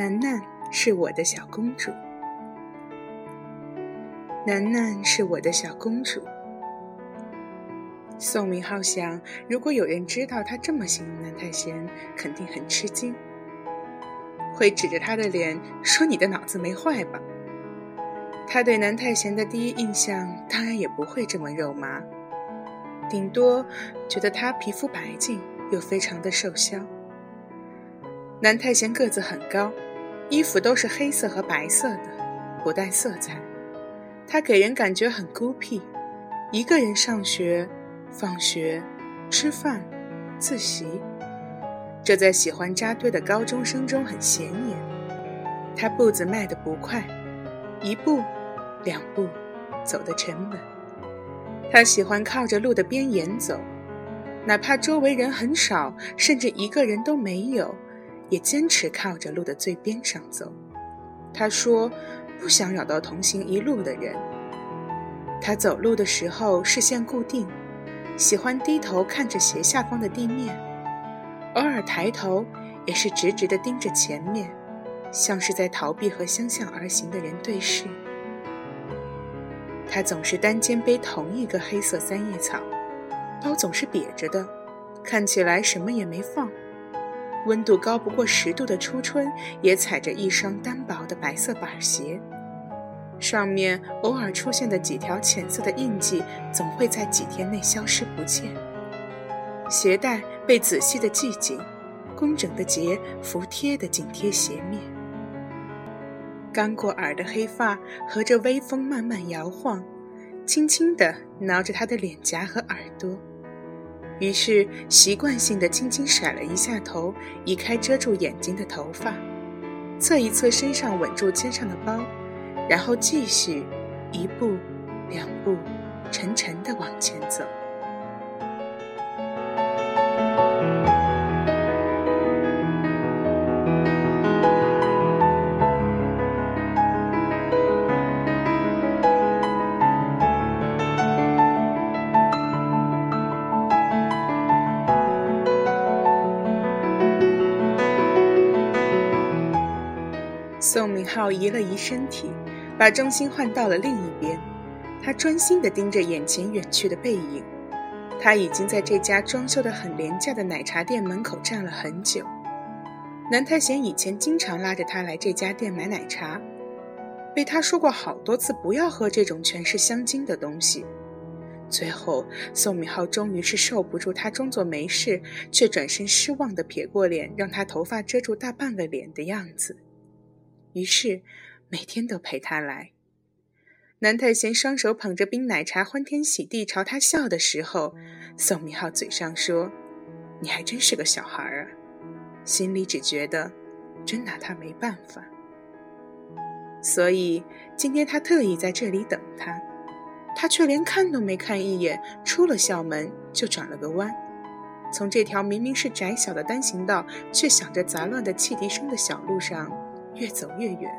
楠楠是我的小公主。楠楠是我的小公主。宋明浩想，如果有人知道他这么形容南太贤，肯定很吃惊，会指着他的脸说：“你的脑子没坏吧？”他对南太贤的第一印象，当然也不会这么肉麻，顶多觉得他皮肤白净，又非常的瘦削。南太贤个子很高，衣服都是黑色和白色的，不带色彩。他给人感觉很孤僻，一个人上学、放学、吃饭、自习，这在喜欢扎堆的高中生中很显眼。他步子迈得不快，一步、两步，走得沉稳。他喜欢靠着路的边沿走，哪怕周围人很少，甚至一个人都没有。也坚持靠着路的最边上走。他说：“不想扰到同行一路的人。”他走路的时候视线固定，喜欢低头看着斜下方的地面，偶尔抬头也是直直的盯着前面，像是在逃避和相向而行的人对视。他总是单肩背同一个黑色三叶草，包总是瘪着的，看起来什么也没放。温度高不过十度的初春，也踩着一双单薄的白色板鞋，上面偶尔出现的几条浅色的印记，总会在几天内消失不见。鞋带被仔细的系紧，工整的结服帖的紧贴鞋面。刚过耳的黑发和着微风慢慢摇晃，轻轻地挠着他的脸颊和耳朵。于是习惯性的轻轻甩了一下头，移开遮住眼睛的头发，侧一侧身上稳住肩上的包，然后继续一步、两步，沉沉的往前走。宋明浩移了移身体，把重心换到了另一边。他专心地盯着眼前远去的背影。他已经在这家装修得很廉价的奶茶店门口站了很久。南太贤以前经常拉着他来这家店买奶茶，被他说过好多次不要喝这种全是香精的东西。最后，宋明浩终于是受不住他装作没事，却转身失望地撇过脸，让他头发遮住大半个脸的样子。于是，每天都陪他来。南太贤双手捧着冰奶茶，欢天喜地朝他笑的时候，宋明浩嘴上说：“你还真是个小孩儿啊。”心里只觉得真拿他没办法。所以今天他特意在这里等他，他却连看都没看一眼，出了校门就转了个弯，从这条明明是窄小的单行道，却响着杂乱的汽笛声的小路上。越走越远。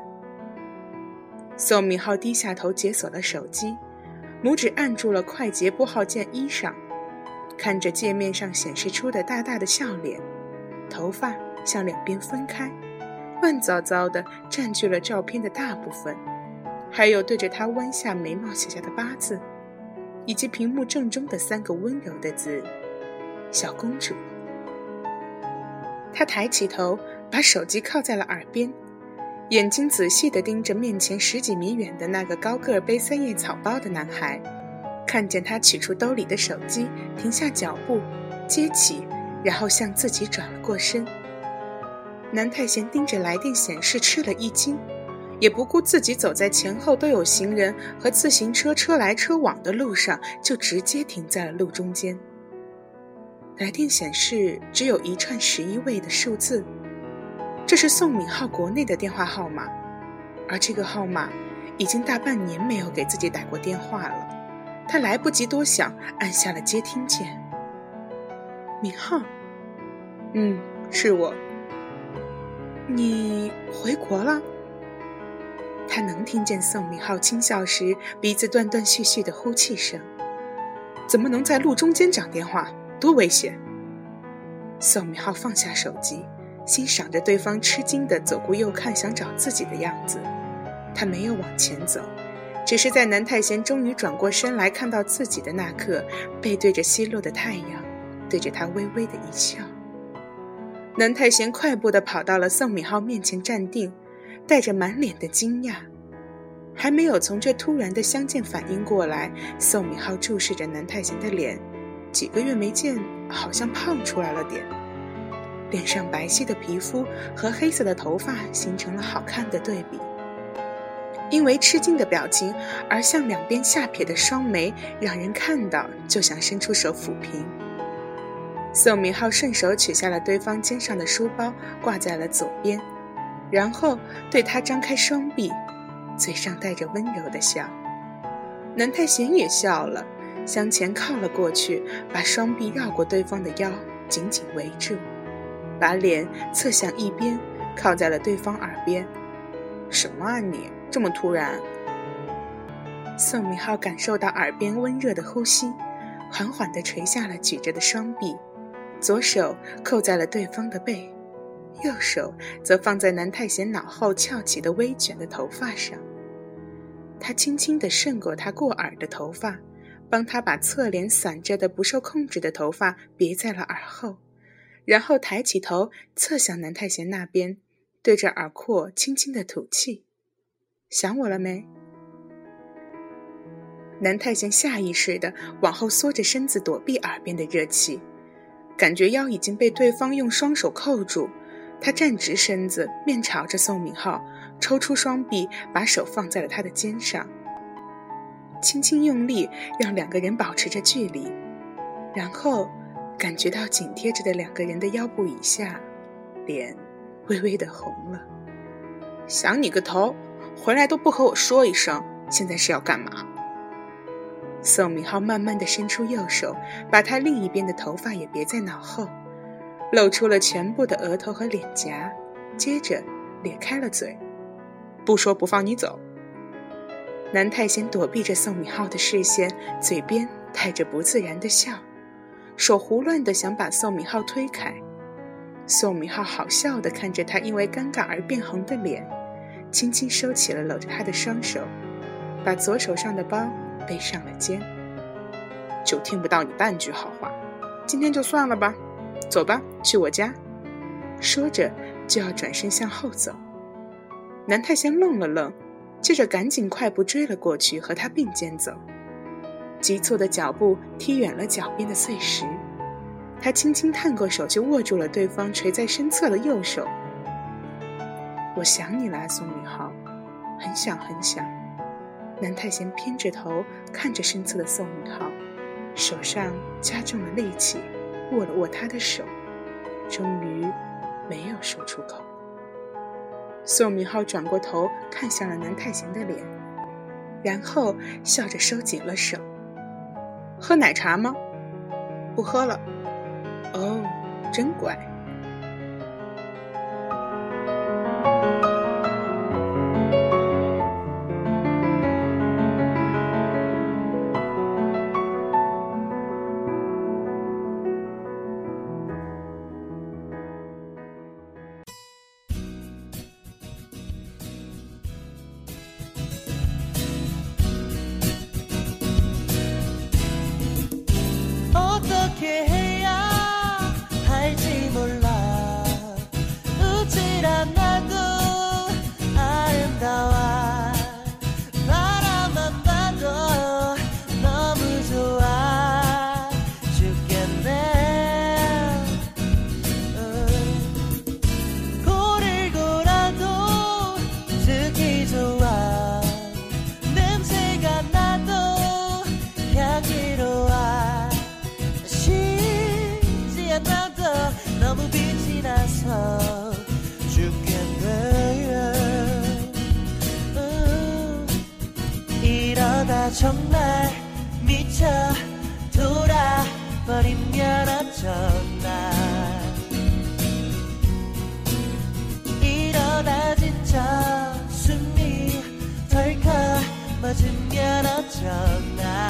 宋明浩低下头解锁了手机，拇指按住了快捷拨号键一上，看着界面上显示出的大大的笑脸，头发向两边分开，乱糟糟的占据了照片的大部分，还有对着他弯下眉毛写下的八字，以及屏幕正中的三个温柔的字“小公主”。他抬起头，把手机靠在了耳边。眼睛仔细地盯着面前十几米远的那个高个背三叶草包的男孩，看见他取出兜里的手机，停下脚步，接起，然后向自己转了过身。南太贤盯着来电显示，吃了一惊，也不顾自己走在前后都有行人和自行车车来车往的路上，就直接停在了路中间。来电显示只有一串十一位的数字。这是宋敏浩国内的电话号码，而这个号码已经大半年没有给自己打过电话了。他来不及多想，按下了接听键。敏浩，嗯，是我。你回国了？他能听见宋敏浩轻笑时鼻子断断续续的呼气声。怎么能在路中间讲电话？多危险！宋敏浩放下手机。欣赏着对方吃惊的左顾右看，想找自己的样子。他没有往前走，只是在南太贤终于转过身来看到自己的那刻，背对着西落的太阳，对着他微微的一笑。南太贤快步地跑到了宋敏浩面前站定，带着满脸的惊讶。还没有从这突然的相见反应过来，宋敏浩注视着南太贤的脸，几个月没见，好像胖出来了点。脸上白皙的皮肤和黑色的头发形成了好看的对比。因为吃惊的表情而向两边下撇的双眉，让人看到就想伸出手抚平。宋明浩顺手取下了对方肩上的书包，挂在了左边，然后对他张开双臂，嘴上带着温柔的笑。南太贤也笑了，向前靠了过去，把双臂绕过对方的腰，紧紧围住。把脸侧向一边，靠在了对方耳边。什么啊你？这么突然？宋明浩感受到耳边温热的呼吸，缓缓地垂下了举着的双臂，左手扣在了对方的背，右手则放在南太贤脑后翘起的微卷的头发上。他轻轻地顺过他过耳的头发，帮他把侧脸散着的不受控制的头发别在了耳后。然后抬起头，侧向南太贤那边，对着耳廓轻轻的吐气。想我了没？南太贤下意识的往后缩着身子，躲避耳边的热气，感觉腰已经被对方用双手扣住。他站直身子，面朝着宋敏浩，抽出双臂，把手放在了他的肩上，轻轻用力，让两个人保持着距离，然后。感觉到紧贴着的两个人的腰部以下，脸微微的红了。想你个头！回来都不和我说一声，现在是要干嘛？宋明浩慢慢的伸出右手，把他另一边的头发也别在脑后，露出了全部的额头和脸颊，接着咧开了嘴，不说不放你走。南太贤躲避着宋明浩的视线，嘴边带着不自然的笑。手胡乱的想把宋敏浩推开，宋敏浩好笑的看着他因为尴尬而变红的脸，轻轻收起了搂着他的双手，把左手上的包背上了肩。就听不到你半句好话，今天就算了吧，走吧，去我家。说着就要转身向后走，南太先愣了愣，接着赶紧快步追了过去，和他并肩走。急促的脚步踢远了脚边的碎石，他轻轻探过手，就握住了对方垂在身侧的右手。我想你了，宋明浩，很想很想。南太贤偏着头看着身侧的宋明浩，手上加重了力气，握了握他的手，终于没有说出口。宋明浩转过头看向了南太贤的脸，然后笑着收紧了手。喝奶茶吗？不喝了。哦，真乖。 정말 미쳐 돌아버리면 어쩌나. 일어나 진짜 숨이 덜컥 맞으면 어쩌나.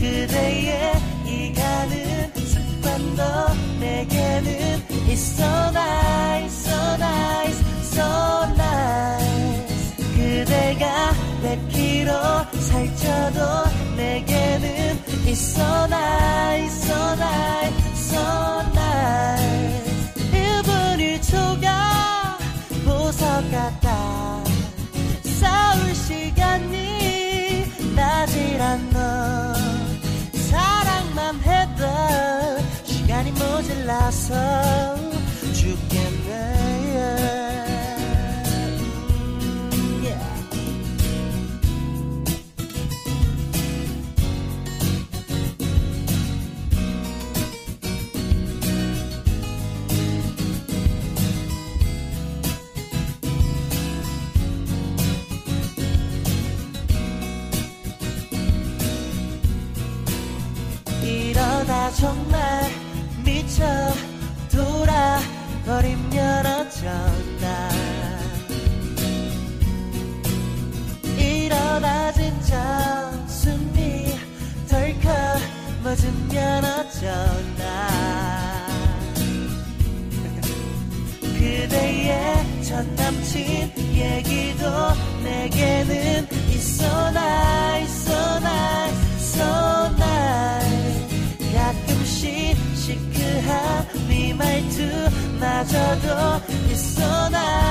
그대의 이 가는 습관도 내게는 있어. 내키로 살쪄도 내게는 it's so nice so nice so nice 1분 1초가 보석 같다. 싸울 시간이 나질 않아 사랑만 해도 시간이 모질라서. 내게는 있어 나 있어 나 있어 나. 가끔씩 시크한 네 말투마저도 있어 나.